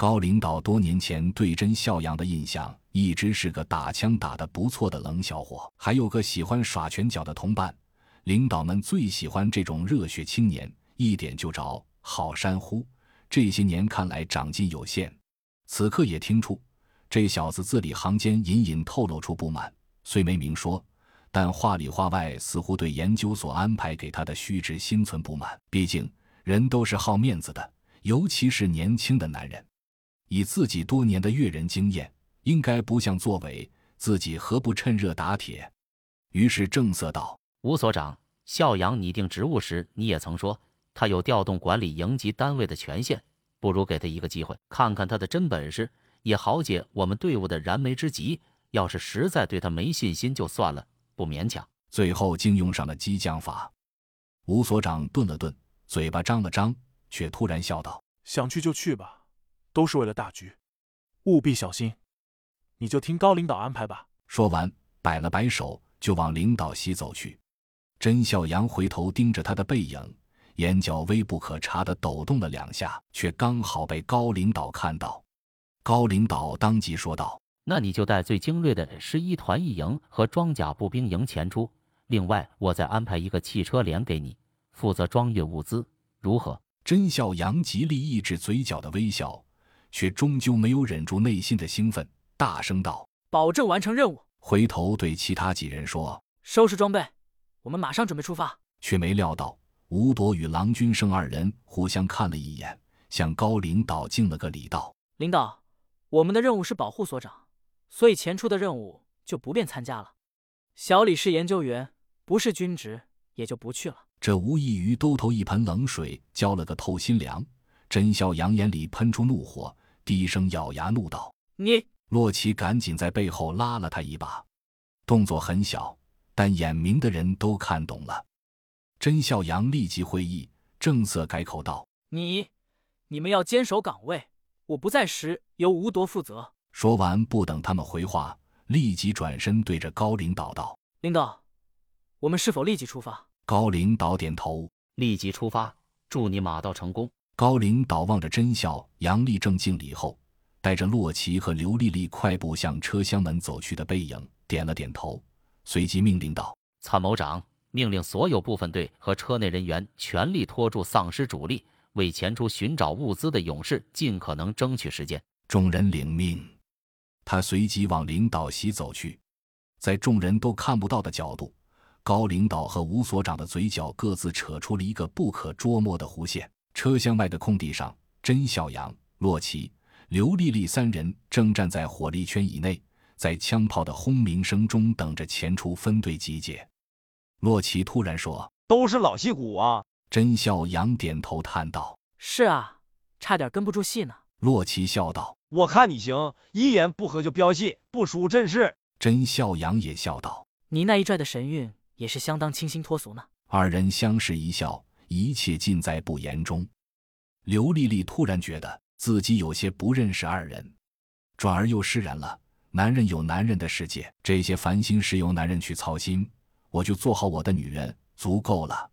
高领导多年前对甄孝阳的印象一直是个打枪打得不错的冷小伙，还有个喜欢耍拳脚的同伴。领导们最喜欢这种热血青年，一点就着，好山呼。这些年看来长进有限，此刻也听出这小子字里行间隐隐透露出不满，虽没明说，但话里话外似乎对研究所安排给他的虚职心存不满。毕竟人都是好面子的，尤其是年轻的男人。以自己多年的阅人经验，应该不像作伪，自己何不趁热打铁？于是正色道：“吴所长，孝阳拟定职务时，你也曾说他有调动管理营级单位的权限，不如给他一个机会，看看他的真本事，也好解我们队伍的燃眉之急。要是实在对他没信心，就算了，不勉强。”最后竟用上了激将法。吴所长顿了顿，嘴巴张了张，却突然笑道：“想去就去吧。”都是为了大局，务必小心。你就听高领导安排吧。说完，摆了摆手，就往领导席走去。甄孝阳回头盯着他的背影，眼角微不可察的抖动了两下，却刚好被高领导看到。高领导当即说道：“那你就带最精锐的十一团一营和装甲步兵营前出，另外我再安排一个汽车连给你，负责装运物资，如何？”甄孝阳极力抑制嘴角的微笑。却终究没有忍住内心的兴奋，大声道：“保证完成任务！”回头对其他几人说：“收拾装备，我们马上准备出发。”却没料到吴铎与郎君生二人互相看了一眼，向高领导敬了个礼，道：“领导，我们的任务是保护所长，所以前出的任务就不便参加了。小李是研究员，不是军职，也就不去了。”这无异于兜头一盆冷水，浇了个透心凉。甄笑阳眼里喷出怒火。低声咬牙怒道：“你！”洛奇赶紧在背后拉了他一把，动作很小，但眼明的人都看懂了。甄孝阳立即会意，正色改口道：“你，你们要坚守岗位，我不在时由吴铎负责。”说完，不等他们回话，立即转身对着高领导道：“领导，我们是否立即出发？”高领导点头：“立即出发，祝你马到成功。”高领导望着甄笑杨立正敬礼后，带着洛奇和刘丽丽快步向车厢门走去的背影，点了点头，随即命令道：“参谋长，命令所有部分队和车内人员全力拖住丧尸主力，为前出寻找物资的勇士尽可能争取时间。”众人领命。他随即往领导席走去，在众人都看不到的角度，高领导和吴所长的嘴角各自扯出了一个不可捉摸的弧线。车厢外的空地上，甄孝阳、洛奇、刘丽丽三人正站在火力圈以内，在枪炮的轰鸣声中等着前出分队集结。洛奇突然说：“都是老戏骨啊！”甄孝阳点头叹道：“是啊，差点跟不住戏呢。”洛奇笑道：“我看你行，一言不合就飙戏，不输阵势。”甄笑阳也笑道：“你那一拽的神韵也是相当清新脱俗呢。”二人相视一笑。一切尽在不言中。刘丽丽突然觉得自己有些不认识二人，转而又释然了。男人有男人的世界，这些烦心事由男人去操心，我就做好我的女人足够了。